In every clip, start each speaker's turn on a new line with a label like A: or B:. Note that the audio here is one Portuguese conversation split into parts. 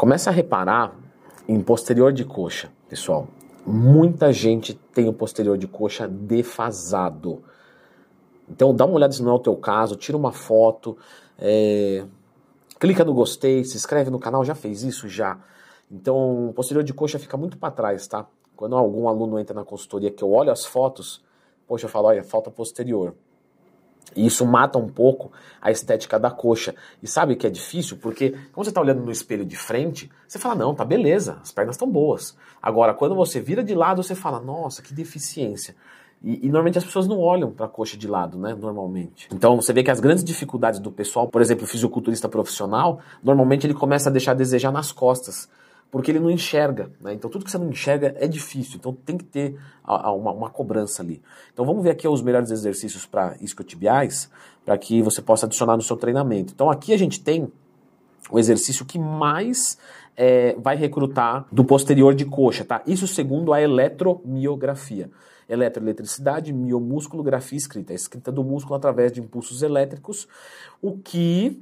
A: Comece a reparar em posterior de coxa, pessoal. Muita gente tem o posterior de coxa defasado. Então dá uma olhada se não é o teu caso, tira uma foto, é, clica no gostei, se inscreve no canal, já fez isso? Já. Então o posterior de coxa fica muito para trás, tá? Quando algum aluno entra na consultoria que eu olho as fotos, poxa, eu falo, olha, falta posterior. E isso mata um pouco a estética da coxa. E sabe que é difícil? Porque quando você está olhando no espelho de frente, você fala, não, tá beleza, as pernas estão boas. Agora, quando você vira de lado, você fala, nossa, que deficiência. E, e normalmente as pessoas não olham para a coxa de lado, né? Normalmente. Então você vê que as grandes dificuldades do pessoal, por exemplo, o fisiculturista profissional, normalmente ele começa a deixar a desejar nas costas porque ele não enxerga. Né? Então tudo que você não enxerga é difícil, então tem que ter a, a, uma, uma, cobrança ali. Então vamos ver aqui os melhores exercícios para isquiotibiais, para que você possa adicionar no seu treinamento. Então aqui a gente tem o exercício que mais é, vai recrutar do posterior de coxa, tá? Isso segundo a eletromiografia. Eletroeletricidade, miomúsculo, grafia escrita. A escrita do músculo através de impulsos elétricos, o que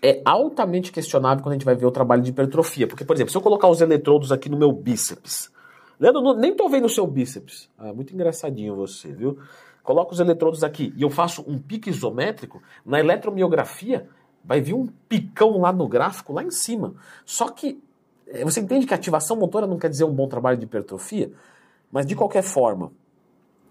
A: é altamente questionável quando a gente vai ver o trabalho de hipertrofia. Porque, por exemplo, se eu colocar os eletrodos aqui no meu bíceps, Leandro, nem tô vendo o seu bíceps. Ah, muito engraçadinho você, viu? Coloco os eletrodos aqui e eu faço um pique isométrico, na eletromiografia vai vir um picão lá no gráfico, lá em cima. Só que é, você entende que ativação motora não quer dizer um bom trabalho de hipertrofia? Mas de qualquer forma,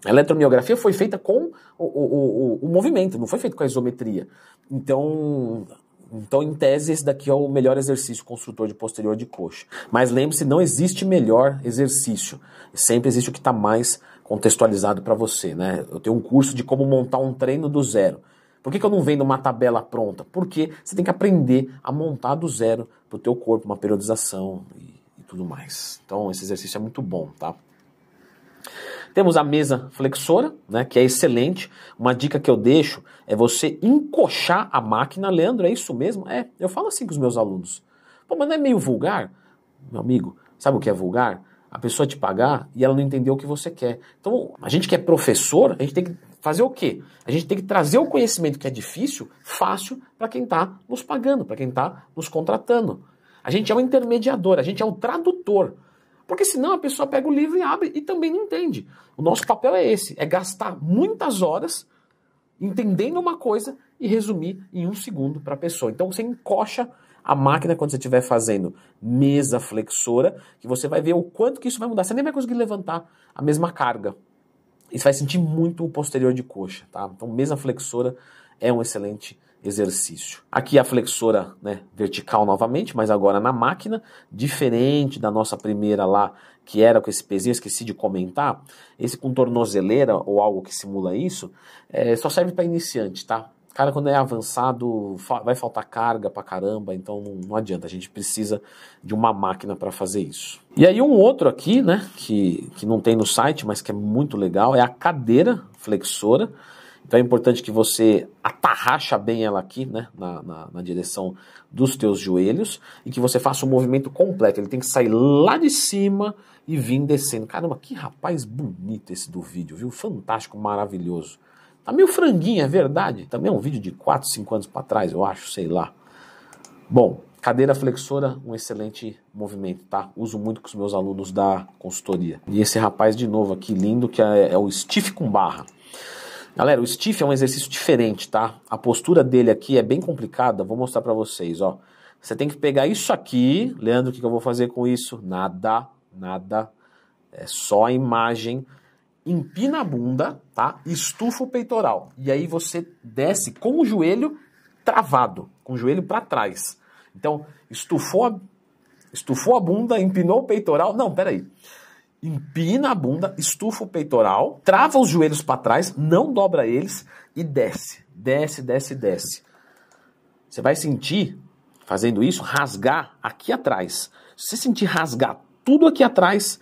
A: a eletromiografia foi feita com o, o, o, o movimento, não foi feita com a isometria. Então, então, em tese, esse daqui é o melhor exercício construtor de posterior de coxa. Mas lembre-se, não existe melhor exercício. Sempre existe o que está mais contextualizado para você. Né? Eu tenho um curso de como montar um treino do zero. Por que, que eu não vendo uma tabela pronta? Porque você tem que aprender a montar do zero para o teu corpo, uma periodização e, e tudo mais. Então, esse exercício é muito bom, tá? Temos a mesa flexora, né, que é excelente. Uma dica que eu deixo é você encoxar a máquina. Leandro, é isso mesmo? É, eu falo assim com os meus alunos. Pô, mas não é meio vulgar? Meu amigo, sabe o que é vulgar? A pessoa te pagar e ela não entendeu o que você quer. Então, a gente que é professor, a gente tem que fazer o quê? A gente tem que trazer o conhecimento que é difícil, fácil, para quem está nos pagando, para quem está nos contratando. A gente é o intermediador, a gente é o tradutor. Porque senão a pessoa pega o livro e abre e também não entende. O nosso papel é esse: é gastar muitas horas entendendo uma coisa e resumir em um segundo para a pessoa. Então você encoxa a máquina quando você estiver fazendo mesa flexora, que você vai ver o quanto que isso vai mudar. Você nem vai conseguir levantar a mesma carga. Você vai sentir muito o posterior de coxa, tá? Então mesa flexora é um excelente exercício. Aqui a flexora né, vertical novamente, mas agora na máquina, diferente da nossa primeira lá, que era com esse pezinho, esqueci de comentar, esse com tornozeleira ou algo que simula isso, é, só serve para iniciante, tá? Cara, quando é avançado, vai faltar carga pra caramba, então não, não adianta, a gente precisa de uma máquina para fazer isso. E aí um outro aqui, né, que, que não tem no site, mas que é muito legal, é a cadeira flexora, então é importante que você atarracha bem ela aqui, né, na, na, na, direção dos teus joelhos e que você faça o um movimento completo. Ele tem que sair lá de cima e vir descendo. Caramba, que rapaz bonito esse do vídeo, viu? Fantástico, maravilhoso. Tá meio franguinho, é verdade. Também é um vídeo de 4, 5 anos para trás, eu acho, sei lá. Bom, cadeira flexora, um excelente movimento, tá? Uso muito com os meus alunos da consultoria. E esse rapaz de novo aqui, lindo, que é, é o Stiff com barra. Galera, o stiff é um exercício diferente, tá? A postura dele aqui é bem complicada, vou mostrar para vocês, ó. Você tem que pegar isso aqui, Leandro, o que, eu vou fazer com isso? Nada, nada, é só a imagem. Empina a bunda, tá? Estufa o peitoral. E aí você desce com o joelho travado, com o joelho para trás. Então, estufou a, estufou a bunda, empinou o peitoral. Não, peraí empina a bunda, estufa o peitoral, trava os joelhos para trás, não dobra eles e desce, desce, desce, desce. Você vai sentir, fazendo isso, rasgar aqui atrás. Se você sentir rasgar tudo aqui atrás,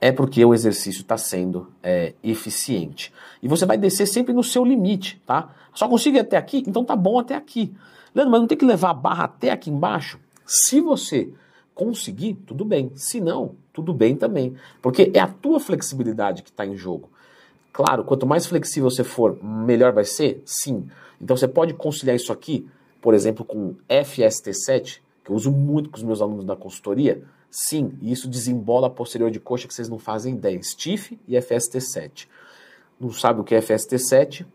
A: é porque o exercício está sendo é, eficiente. E você vai descer sempre no seu limite, tá? Só consigo ir até aqui? Então tá bom até aqui. Leandro, mas não tem que levar a barra até aqui embaixo? Se você conseguir, tudo bem. Se não, tudo bem também. Porque é a tua flexibilidade que está em jogo. Claro, quanto mais flexível você for, melhor vai ser? Sim. Então você pode conciliar isso aqui, por exemplo, com FST7, que eu uso muito com os meus alunos da consultoria? Sim, e isso desembola a posterior de coxa que vocês não fazem ideia. Stiff e FST7. Não sabe o que é FST7?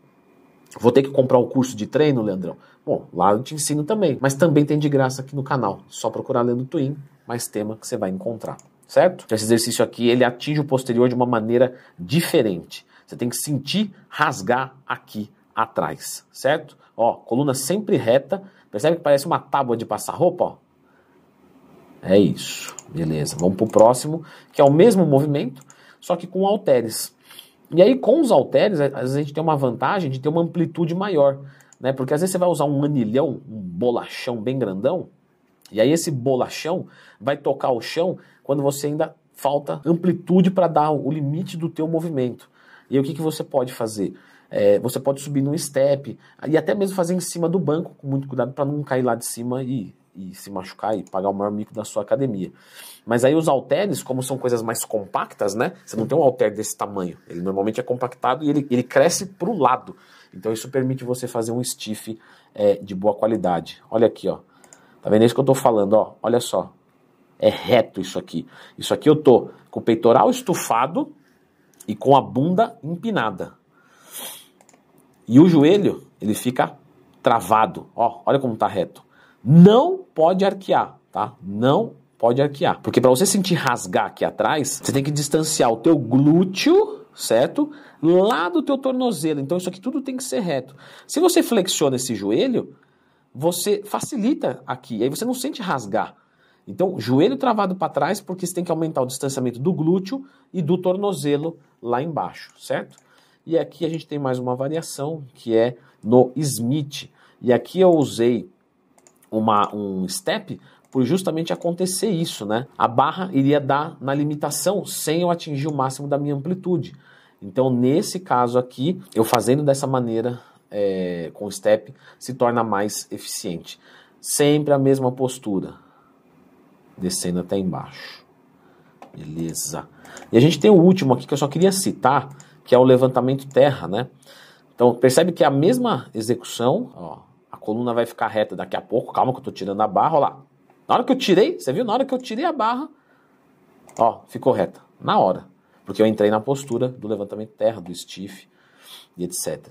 A: Vou ter que comprar o um curso de treino, Leandrão? Bom, lá eu te ensino também, mas também tem de graça aqui no canal. Só procurar Leandro Twin, mais tema que você vai encontrar, certo? Esse exercício aqui, ele atinge o posterior de uma maneira diferente. Você tem que sentir rasgar aqui atrás, certo? Ó, coluna sempre reta. Percebe que parece uma tábua de passar roupa, ó? É isso. Beleza. Vamos pro próximo, que é o mesmo movimento, só que com halteres. E aí, com os halteres, às vezes a gente tem uma vantagem de ter uma amplitude maior, né? Porque às vezes você vai usar um anilhão, um bolachão bem grandão, e aí esse bolachão vai tocar o chão quando você ainda falta amplitude para dar o limite do teu movimento. E aí o que, que você pode fazer? É, você pode subir num step e até mesmo fazer em cima do banco, com muito cuidado para não cair lá de cima e, e se machucar e pagar o maior mico da sua academia. Mas aí os halteres, como são coisas mais compactas, né? Você não tem um halter desse tamanho. Ele normalmente é compactado e ele, ele cresce para o lado. Então isso permite você fazer um stiff é, de boa qualidade. Olha aqui, ó. Tá vendo isso que eu tô falando, ó? Olha só. É reto isso aqui. Isso aqui eu tô com o peitoral estufado e com a bunda empinada. E o joelho, ele fica travado. Ó, olha como tá reto. Não pode arquear, tá? Não pode arquear. Porque para você sentir rasgar aqui atrás, você tem que distanciar o teu glúteo, certo? Lá do teu tornozelo. Então isso aqui tudo tem que ser reto. Se você flexiona esse joelho, você facilita aqui. Aí você não sente rasgar. Então, joelho travado para trás, porque você tem que aumentar o distanciamento do glúteo e do tornozelo lá embaixo, certo? E aqui a gente tem mais uma variação, que é no Smith. E aqui eu usei uma, um step por justamente acontecer isso, né? A barra iria dar na limitação sem eu atingir o máximo da minha amplitude. Então, nesse caso aqui, eu fazendo dessa maneira, é, com step, se torna mais eficiente. Sempre a mesma postura, descendo até embaixo. Beleza. E a gente tem o último aqui que eu só queria citar, que é o levantamento terra, né? Então, percebe que é a mesma execução, ó, a coluna vai ficar reta daqui a pouco, calma que eu tô tirando a barra, ó lá. Na hora que eu tirei, você viu? Na hora que eu tirei a barra, ó, ficou reta, na hora. Porque eu entrei na postura do levantamento terra, do stiff e etc.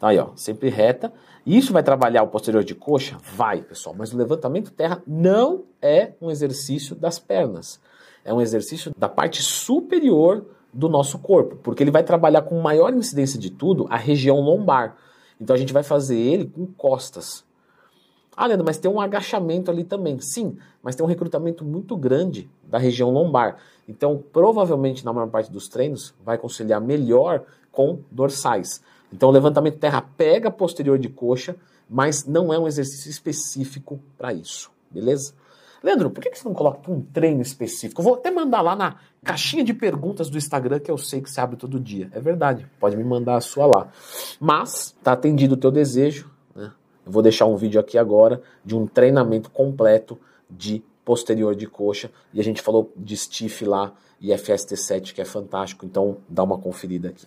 A: Então aí, ó, sempre reta. Isso vai trabalhar o posterior de coxa? Vai, pessoal. Mas o levantamento terra não é um exercício das pernas. É um exercício da parte superior do nosso corpo, porque ele vai trabalhar com maior incidência de tudo a região lombar. Então a gente vai fazer ele com costas. Ah, Leandro, mas tem um agachamento ali também. Sim, mas tem um recrutamento muito grande da região lombar. Então, provavelmente, na maior parte dos treinos, vai conciliar melhor com dorsais. Então, o levantamento terra pega posterior de coxa, mas não é um exercício específico para isso. Beleza? Leandro, por que você não coloca um treino específico? Eu vou até mandar lá na caixinha de perguntas do Instagram, que eu sei que você abre todo dia. É verdade, pode me mandar a sua lá. Mas, tá atendido o teu desejo? Eu vou deixar um vídeo aqui agora de um treinamento completo de posterior de coxa. E a gente falou de stiff lá e FST7, que é fantástico. Então, dá uma conferida aqui.